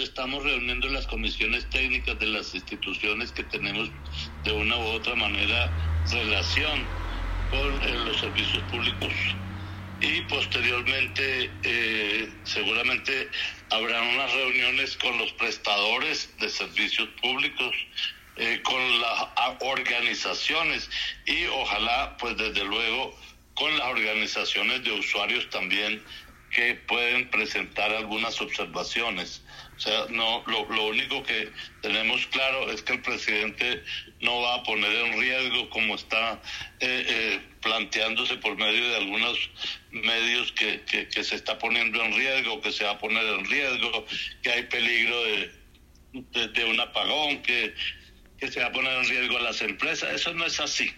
estamos reuniendo las comisiones técnicas de las instituciones que tenemos de una u otra manera relación con eh, los servicios públicos. Y posteriormente eh, seguramente habrá unas reuniones con los prestadores de servicios públicos, eh, con las organizaciones y ojalá pues desde luego con las organizaciones de usuarios también que pueden presentar algunas observaciones. O sea, no, lo, único que tenemos claro es que el presidente no va a poner en riesgo, como está eh, eh, planteándose por medio de algunos medios que, que, se está poniendo en riesgo, que se va a poner en riesgo, que hay peligro de, de, un apagón, que, que se va a poner en riesgo a las empresas. Eso no es así.